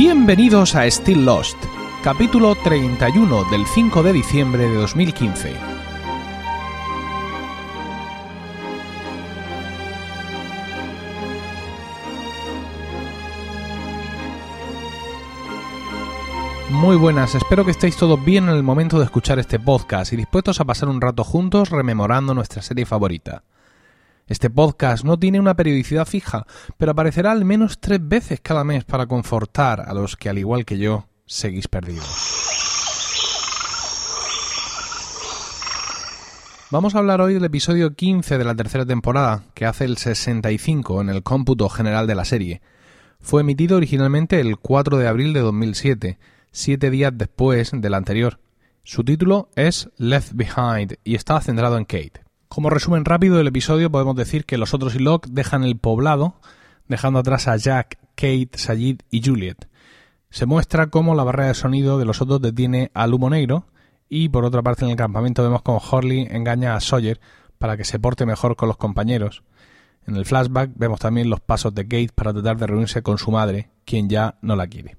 Bienvenidos a Still Lost, capítulo 31 del 5 de diciembre de 2015. Muy buenas, espero que estéis todos bien en el momento de escuchar este podcast y dispuestos a pasar un rato juntos rememorando nuestra serie favorita. Este podcast no tiene una periodicidad fija, pero aparecerá al menos tres veces cada mes para confortar a los que, al igual que yo, seguís perdidos. Vamos a hablar hoy del episodio 15 de la tercera temporada, que hace el 65 en el cómputo general de la serie. Fue emitido originalmente el 4 de abril de 2007, siete días después del anterior. Su título es Left Behind y está centrado en Kate. Como resumen rápido del episodio, podemos decir que los otros y Locke dejan el poblado, dejando atrás a Jack, Kate, Sayid y Juliet. Se muestra cómo la barrera de sonido de los otros detiene al humo negro, y por otra parte en el campamento vemos cómo Horley engaña a Sawyer para que se porte mejor con los compañeros. En el flashback vemos también los pasos de Kate para tratar de reunirse con su madre, quien ya no la quiere.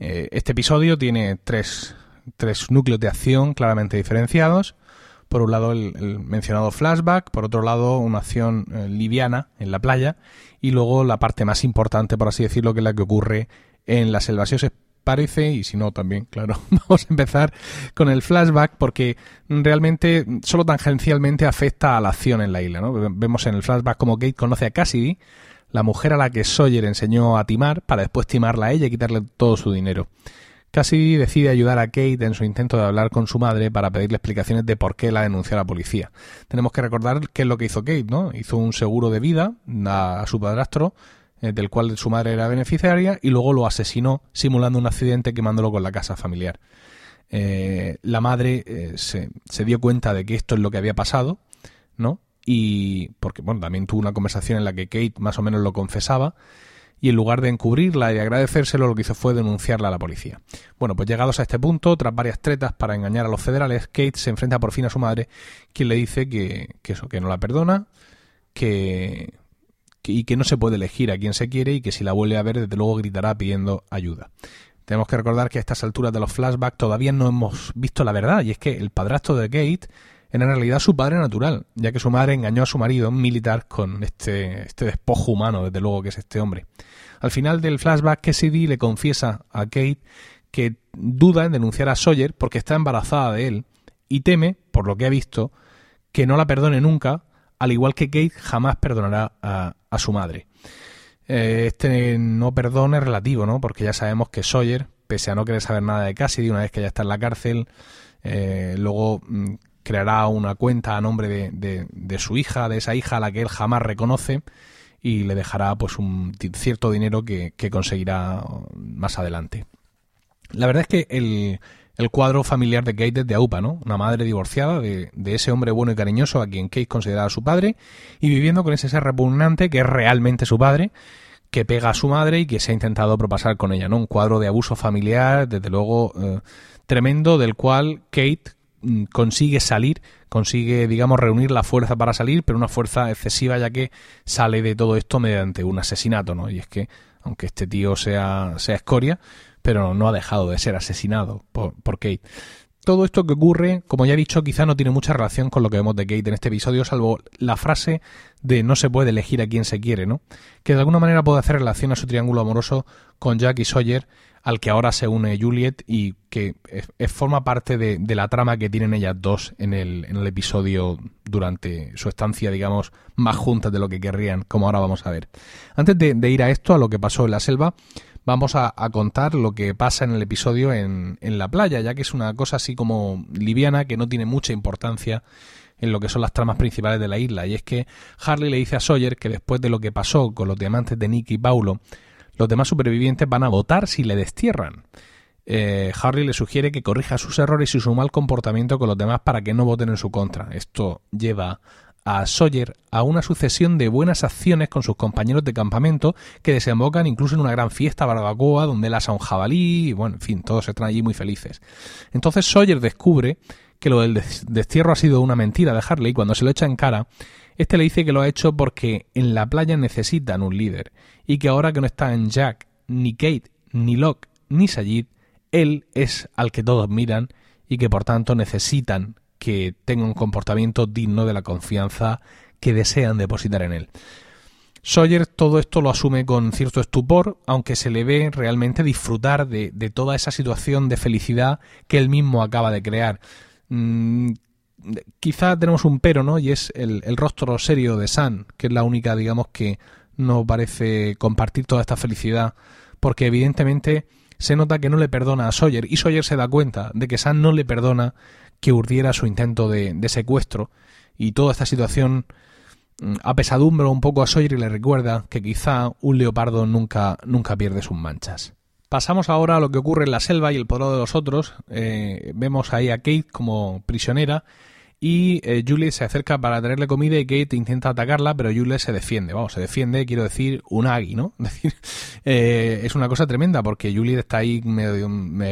Eh, este episodio tiene tres, tres núcleos de acción claramente diferenciados por un lado el, mencionado flashback, por otro lado una acción eh, liviana en la playa y luego la parte más importante, por así decirlo, que es la que ocurre en la selva. Si os parece, y si no también, claro, vamos a empezar con el flashback porque realmente solo tangencialmente afecta a la acción en la isla. ¿no? Vemos en el flashback como Kate conoce a Cassidy, la mujer a la que Sawyer enseñó a timar para después timarla a ella y quitarle todo su dinero. Cassidy decide ayudar a Kate en su intento de hablar con su madre para pedirle explicaciones de por qué la denunció a la policía. Tenemos que recordar qué es lo que hizo Kate, ¿no? Hizo un seguro de vida a, su padrastro, eh, del cual su madre era beneficiaria, y luego lo asesinó simulando un accidente quemándolo con la casa familiar. Eh, la madre eh, se, se dio cuenta de que esto es lo que había pasado, ¿no? Y porque, bueno, también tuvo una conversación en la que Kate más o menos lo confesaba, y en lugar de encubrirla y agradecérselo, lo que hizo fue denunciarla a la policía. Bueno, pues llegados a este punto, tras varias tretas para engañar a los federales, Kate se enfrenta por fin a su madre, quien le dice que, eso, que no la perdona, que, y que no se puede elegir a quien se quiere y que si la vuelve a ver, desde luego gritará pidiendo ayuda. Tenemos que recordar que a estas alturas de los flashbacks todavía no hemos visto la verdad, y es que el padrastro de Kate en realidad su padre natural, ya que su madre engañó a su marido, militar, con este, este despojo humano, desde luego que es este hombre. Al final del flashback, Cassidy le confiesa a Kate que duda en denunciar a Sawyer porque está embarazada de él y teme, por lo que ha visto, que no la perdone nunca, al igual que Kate jamás perdonará a, su madre. Eh, este no perdón es relativo, ¿no? Porque ya sabemos que Sawyer, pese a no querer saber nada de Cassidy una vez que ya está en la cárcel, eh, luego mm, creará una cuenta a nombre de, de, su hija, de esa hija a la que él jamás reconoce, y le dejará pues un cierto dinero que, conseguirá más adelante. La verdad es que el, el cuadro familiar de Kate de Aupa, ¿no? Una madre divorciada de, de, ese hombre bueno y cariñoso a quien Kate consideraba su padre y viviendo con ese ser repugnante que es realmente su padre, que pega a su madre y que se ha intentado propasar con ella, ¿no? Un cuadro de abuso familiar, desde luego, eh, tremendo, del cual Kate consigue salir, consigue, digamos, reunir la fuerza para salir, pero una fuerza excesiva ya que sale de todo esto mediante un asesinato, ¿no? Y es que, aunque este tío sea, sea escoria, pero no ha dejado de ser asesinado por, por Kate. Todo esto que ocurre, como ya he dicho, quizá no tiene mucha relación con lo que vemos de Kate en este episodio, salvo la frase de no se puede elegir a quien se quiere, ¿no? Que de alguna manera puede hacer relación a su triángulo amoroso con Jack y Sawyer al que ahora se une Juliet y que forma parte de, la trama que tienen ellas dos en el, en el episodio durante su estancia, digamos, más juntas de lo que querrían, como ahora vamos a ver. Antes de, ir a esto, a lo que pasó en la selva, vamos a, contar lo que pasa en el episodio en, en la playa, ya que es una cosa así como liviana que no tiene mucha importancia en lo que son las tramas principales de la isla. Y es que Harley le dice a Sawyer que después de lo que pasó con los diamantes de Nick y Paulo, los demás supervivientes van a votar si le destierran. Eh, Harry le sugiere que corrija sus errores y su mal comportamiento con los demás para que no voten en su contra. Esto lleva a Sawyer a una sucesión de buenas acciones con sus compañeros de campamento que desembocan incluso en una gran fiesta barbacoa donde él asa un jabalí y bueno, en fin, todos están allí muy felices. Entonces Sawyer descubre que lo del destierro ha sido una mentira de Harley cuando se lo echa en cara este le dice que lo ha hecho porque en la playa necesitan un líder y que ahora que no están Jack, ni Kate, ni Locke ni Sayid, él es al que todos miran y que por tanto necesitan que tenga un comportamiento digno de la confianza que desean depositar en él. Sawyer todo esto lo asume con cierto estupor, aunque se le ve realmente disfrutar de, toda esa situación de felicidad que él mismo acaba de crear. Mm, quizá tenemos un pero, ¿no? Y es el, el, rostro serio de San, que es la única, digamos, que no parece compartir toda esta felicidad, porque evidentemente se nota que no le perdona a Sawyer, y Sawyer se da cuenta de que San no le perdona que urdiera su intento de, de secuestro, y toda esta situación mm, apesadumbra un poco a Sawyer y le recuerda que quizá un leopardo nunca, nunca pierde sus manchas. Pasamos ahora a lo que ocurre en la selva y el poder de los otros. Eh, vemos ahí a Kate como prisionera y eh, Juliet se acerca para tenerle comida y Kate intenta atacarla, pero Juliet se defiende, vamos, se defiende, quiero decir, un agui, ¿no? Es decir, eh, es una cosa tremenda porque Juliet está ahí, medio,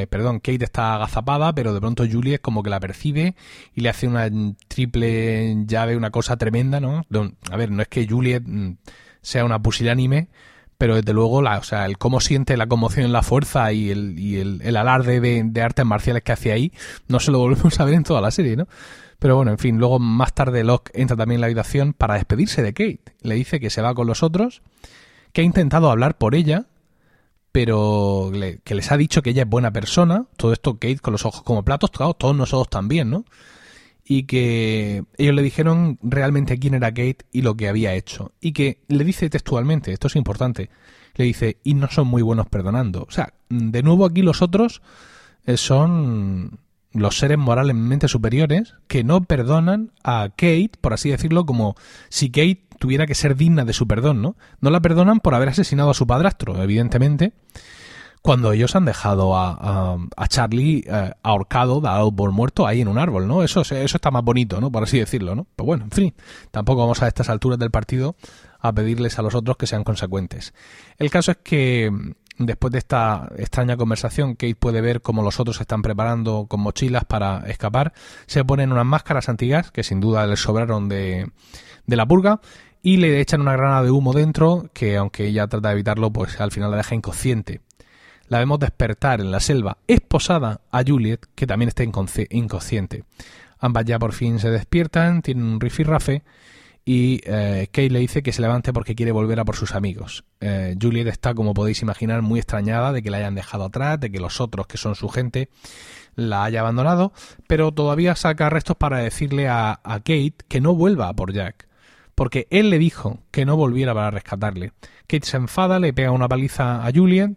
perdón, Kate está agazapada, pero de pronto Juliet como que la percibe y le hace una triple llave, una cosa tremenda, ¿no? A ver, no es que Juliet mm, sea una pusilánime, pero desde luego la, o sea, el cómo siente la conmoción la fuerza y el, y el alarde de, de, artes marciales que hace ahí, no se lo volvemos a ver en toda la serie, ¿no? Pero bueno, en fin, luego más tarde Locke entra también en la habitación para despedirse de Kate. Le dice que se va con los otros, que ha intentado hablar por ella, pero que les ha dicho que ella es buena persona. Todo esto Kate con los ojos como platos, claro, todos nosotros también, ¿no? Y que ellos le dijeron realmente quién era Kate y lo que había hecho. Y que le dice textualmente, esto es importante, le dice, y no son muy buenos perdonando. O sea, de nuevo aquí los otros eh, son los seres moralmente superiores que no perdonan a Kate, por así decirlo, como si Kate tuviera que ser digna de su perdón, ¿no? No la perdonan por haber asesinado a su padrastro, evidentemente, cuando ellos han dejado a, a, Charlie eh, ahorcado, dado por muerto ahí en un árbol, ¿no? Eso, eso está más bonito, ¿no? Por así decirlo, ¿no? Pues bueno, en fin, tampoco vamos a estas alturas del partido a pedirles a los otros que sean consecuentes. El caso es que Después de esta extraña conversación, Kate puede ver cómo los otros se están preparando con mochilas para escapar. Se ponen unas máscaras antiguas, que sin duda les sobraron de, de la purga, y le echan una granada de humo dentro, que aunque ella trata de evitarlo, pues al final la deja inconsciente. La vemos despertar en la selva, esposada a Juliet, que también está inconsciente. Ambas ya por fin se despiertan, tienen un rifirrafe y eh, Kate le dice que se levante porque quiere volver a por sus amigos. Eh, Juliet está, como podéis imaginar, muy extrañada de que la hayan dejado atrás, de que los otros, que son su gente, la haya abandonado, pero todavía saca restos para decirle a, Kate que no vuelva a por Jack, porque él le dijo que no volviera para rescatarle. Kate se enfada, le pega una paliza a Juliet,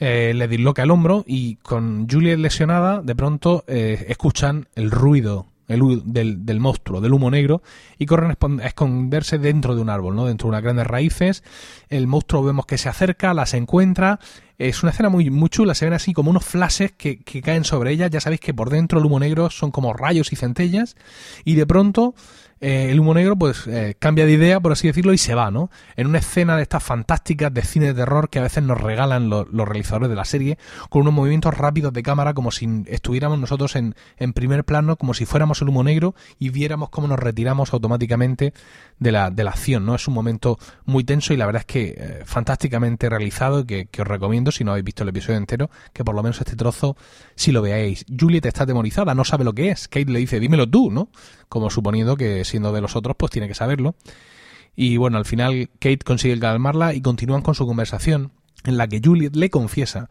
eh, le disloca el hombro y con Juliet lesionada, de pronto escuchan el ruido del, del, monstruo, del humo negro, y corren a esconderse dentro de un árbol, ¿no? Dentro de unas grandes raíces. El monstruo vemos que se acerca, las encuentra. Es una escena muy, muy chula, se ven así como unos flashes que, que caen sobre ella. Ya sabéis que por dentro el humo negro son como rayos y centellas. Y de pronto eh, el humo negro pues eh, cambia de idea, por así decirlo, y se va, ¿no? En una escena de estas fantásticas de cine de terror que a veces nos regalan los realizadores de la serie, con unos movimientos rápidos de cámara como si estuviéramos nosotros en, en primer plano, como si fuéramos el humo negro y viéramos cómo nos retiramos automáticamente de la, de la acción, ¿no? Es un momento muy tenso y la verdad es que eh, fantásticamente realizado que, que os recomiendo, si no habéis visto el episodio entero, que por lo menos este trozo, si lo veáis. Juliet está atemorizada, no sabe lo que es. Kate le dice, dímelo tú, ¿no? Como suponiendo que siendo de los otros, pues tiene que saberlo. Y bueno, al final Kate consigue calmarla y continúan con su conversación, en la que Juliet le confiesa,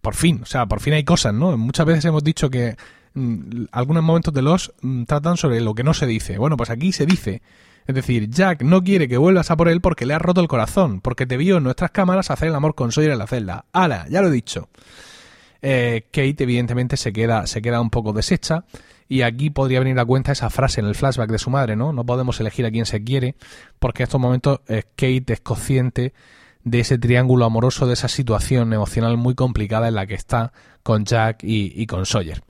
por fin, o sea, por fin hay cosas, ¿no? Muchas veces hemos dicho que mm, algunos momentos de los mm, tratan sobre lo que no se dice. Bueno, pues aquí se dice. Es decir, Jack no quiere que vuelvas a por él porque le has roto el corazón, porque te vio en nuestras cámaras hacer el amor con Sawyer en la celda. ¡Hala! Ya lo he dicho. Eh, Kate evidentemente se queda, se queda un poco deshecha y aquí podría venir a cuenta esa frase en el flashback de su madre, ¿no? No podemos elegir a quien se quiere porque en estos momentos Kate es consciente de ese triángulo amoroso, de esa situación emocional muy complicada en la que está con Jack y, con Sawyer.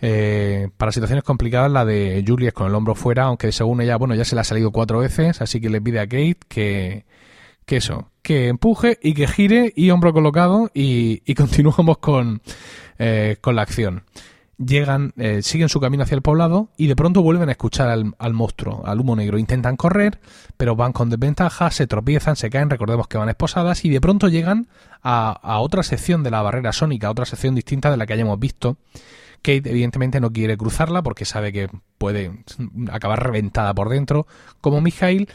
Eh, para situaciones complicadas la de Juliet con el hombro fuera, aunque según ella, bueno, ya se le ha salido cuatro veces, así que le pide a Kate que, que eso, que empuje y que gire y hombro colocado y, continuamos con, eh, con la acción. Llegan, eh, siguen su camino hacia el poblado y de pronto vuelven a escuchar al, monstruo, al humo negro. Intentan correr, pero van con desventaja, se tropiezan, se caen, recordemos que van esposadas y de pronto llegan a, a otra sección de la barrera sónica, otra sección distinta de la que hayamos visto. Kate evidentemente no quiere cruzarla porque sabe que puede acabar reventada por dentro, como Mikhail.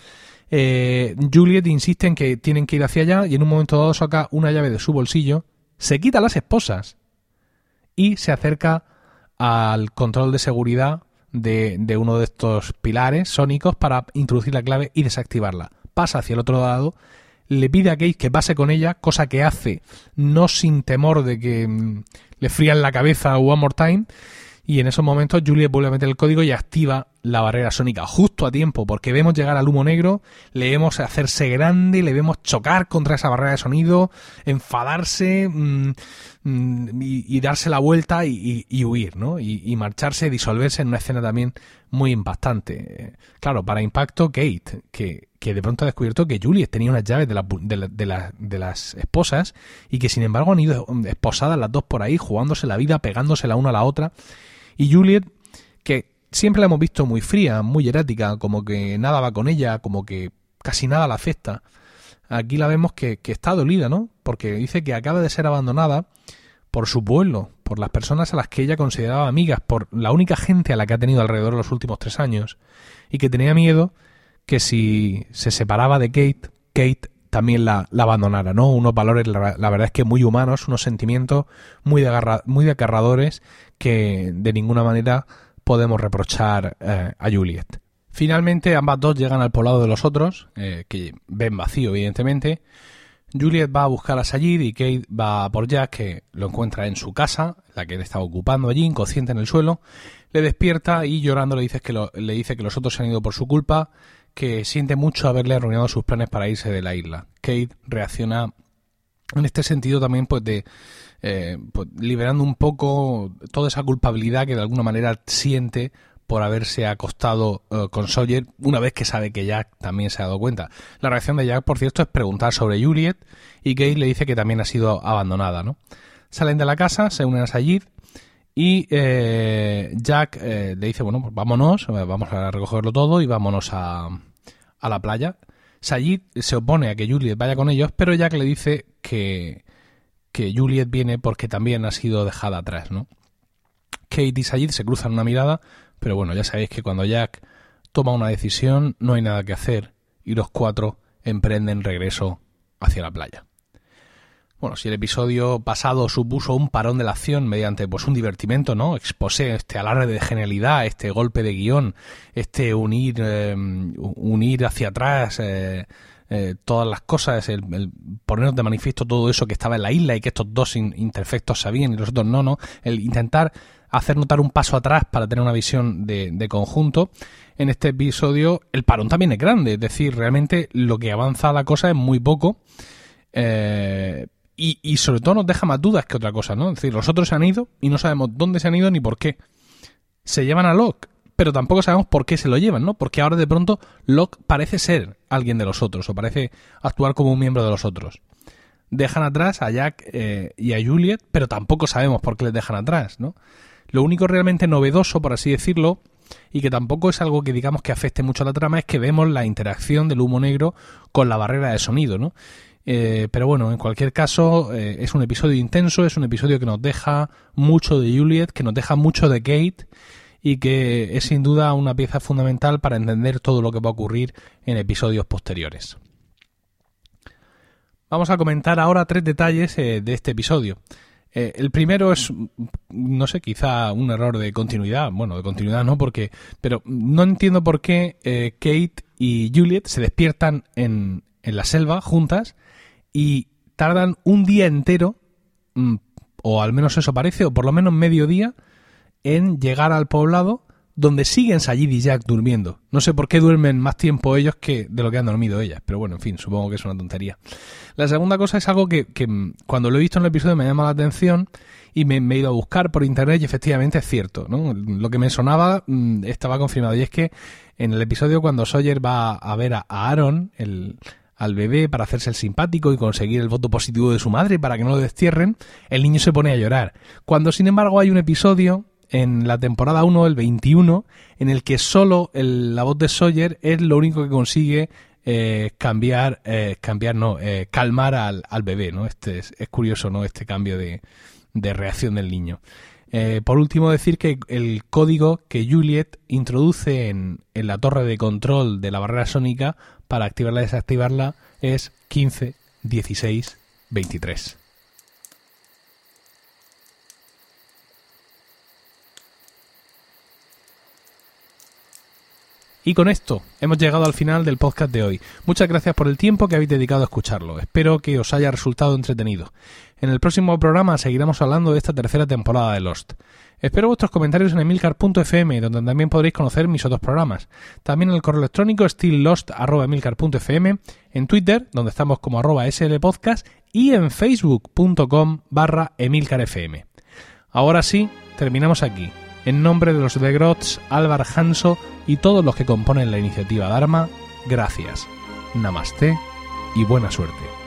Eh, Juliet insiste en que tienen que ir hacia allá y en un momento dado saca una llave de su bolsillo, se quita las esposas y se acerca al control de seguridad de, uno de estos pilares sónicos para introducir la clave y desactivarla. Pasa hacia el otro lado le pide a Kate que pase con ella, cosa que hace no sin temor de que mm, le frían la cabeza one more time. Y en esos momentos Juliet vuelve a meter el código y activa la barrera sónica justo a tiempo, porque vemos llegar al humo negro, le vemos hacerse grande, le vemos chocar contra esa barrera de sonido, enfadarse mm, mm, y, darse la vuelta y, huir, ¿no? Y, marcharse, disolverse en una escena también muy impactante. Claro, para impacto, Kate, que, que de pronto ha descubierto que Juliet tenía unas llaves de, de, de, las esposas y que sin embargo han ido esposadas las dos por ahí, jugándose la vida, pegándose la una a la otra. Y Juliet, siempre la hemos visto muy fría, muy erática, como que nada va con ella, como que casi nada la afecta. Aquí la vemos que, está dolida, ¿no? Porque dice que acaba de ser abandonada por su pueblo, por las personas a las que ella consideraba amigas, por la única gente a la que ha tenido alrededor los últimos tres años, y que tenía miedo que si se separaba de Kate, Kate también la, abandonara, ¿no? Unos valores, la, verdad es que muy humanos, unos sentimientos muy, de muy acarradores que de ninguna manera podemos reprochar eh, a Juliet. Finalmente, ambas dos llegan al poblado de los otros, eh, que ven vacío, evidentemente. Juliet va a buscar a Sayid y Kate va por Jack, que lo encuentra en su casa, la que él estaba ocupando allí, inconsciente en el suelo. Le despierta y llorando le dice que, le dice que los otros se han ido por su culpa, que siente mucho haberle arruinado sus planes para irse de la isla. Kate reacciona en este sentido también pues de eh, pues, liberando un poco toda esa culpabilidad que de alguna manera siente por haberse acostado eh, con Sawyer una vez que sabe que Jack también se ha dado cuenta. La reacción de Jack, por cierto, es preguntar sobre Juliet y Kate le dice que también ha sido abandonada, ¿no? Salen de la casa, se unen a Sayid y eh, Jack le dice, bueno, pues vámonos, vamos a recogerlo todo y vámonos a, a la playa. Sayid se opone a que Juliet vaya con ellos, pero Jack le dice que, que Juliet viene porque también ha sido dejada atrás, ¿no? Kate y Sayid se cruzan una mirada, pero bueno, ya sabéis que cuando Jack toma una decisión no hay nada que hacer y los cuatro emprenden regreso hacia la playa. Bueno, si el episodio pasado supuso un parón de la acción mediante pues un divertimento, ¿no? Exposé este alarde de genialidad, este golpe de guion, este unir, em, unir hacia atrás eh, eh, todas las cosas, el, el, ponernos de manifiesto todo eso que estaba en la isla y que estos dos interfectos sabían y los otros no, ¿no? El intentar hacer notar un paso atrás para tener una visión de, conjunto. En este episodio el parón también es grande, es decir, realmente lo que avanza la cosa es muy poco. Eh, y, sobre todo nos deja más dudas que otra cosa, ¿no? Es decir, los otros se han ido y no sabemos dónde se han ido ni por qué. Se llevan a Locke, pero tampoco sabemos por qué se lo llevan, ¿no? Porque ahora de pronto Locke parece ser alguien de los otros o parece actuar como un miembro de los otros. Dejan atrás a Jack eh, y a Juliet, pero tampoco sabemos por qué les dejan atrás, ¿no? Lo único realmente novedoso, por así decirlo, y que tampoco es algo que digamos que afecte mucho a la trama, es que vemos la interacción del humo negro con la barrera de sonido, ¿no? Eh, pero bueno, en cualquier caso, eh, es un episodio intenso, es un episodio que nos deja mucho de Juliet, que nos deja mucho de Kate y que es sin duda una pieza fundamental para entender todo lo que va a ocurrir en episodios posteriores. Vamos a comentar ahora tres detalles eh, de este episodio. el primero es, no sé, quizá un error de continuidad. Bueno, de continuidad no, porque. Pero no entiendo por qué Kate y Juliet se despiertan en, en la selva juntas y tardan un día entero, mm, o al menos eso parece, o por lo menos medio día, en llegar al poblado donde siguen Sayid y Jack durmiendo. No sé por qué duermen más tiempo ellos que de lo que han dormido ellas, pero bueno, en fin, supongo que es una tontería. La segunda cosa es algo que, mm, cuando lo he visto en el episodio me llama la atención y me, he ido a buscar por internet y efectivamente es cierto, ¿no? Lo que me sonaba mm, estaba confirmado y es que en el episodio cuando Sawyer va a ver a Aaron, el, al bebé para hacerse el simpático y conseguir el voto positivo de su madre para que no lo destierren, el niño se pone a llorar. Cuando sin embargo hay un episodio en la temporada 1, el 21, en el que solo la voz de Sawyer es lo único que consigue eh, cambiar, eh, cambiar no, eh, calmar al, al, bebé, ¿no? Este es, curioso, ¿no? Este cambio de, de reacción del niño. por último, decir que el código que Juliet introduce en, en, la torre de control de la barrera sónica para activarla y desactivarla es 15 16 23. Y con esto hemos llegado al final del podcast de hoy. Muchas gracias por el tiempo que habéis dedicado a escucharlo. Espero que os haya resultado entretenido. En el próximo programa seguiremos hablando de esta tercera temporada de Lost. Espero vuestros comentarios en emilcar.fm, donde también podréis conocer mis otros programas. También en el correo electrónico stilllost.emilcar.fm, en Twitter, donde estamos como arroba slpodcast, y en facebook.com barra emilcarfm. Ahora sí, terminamos aquí. En nombre de los de Grots, Álvar Hanso y todos los que componen la iniciativa Dharma, gracias. Namaste y buena suerte.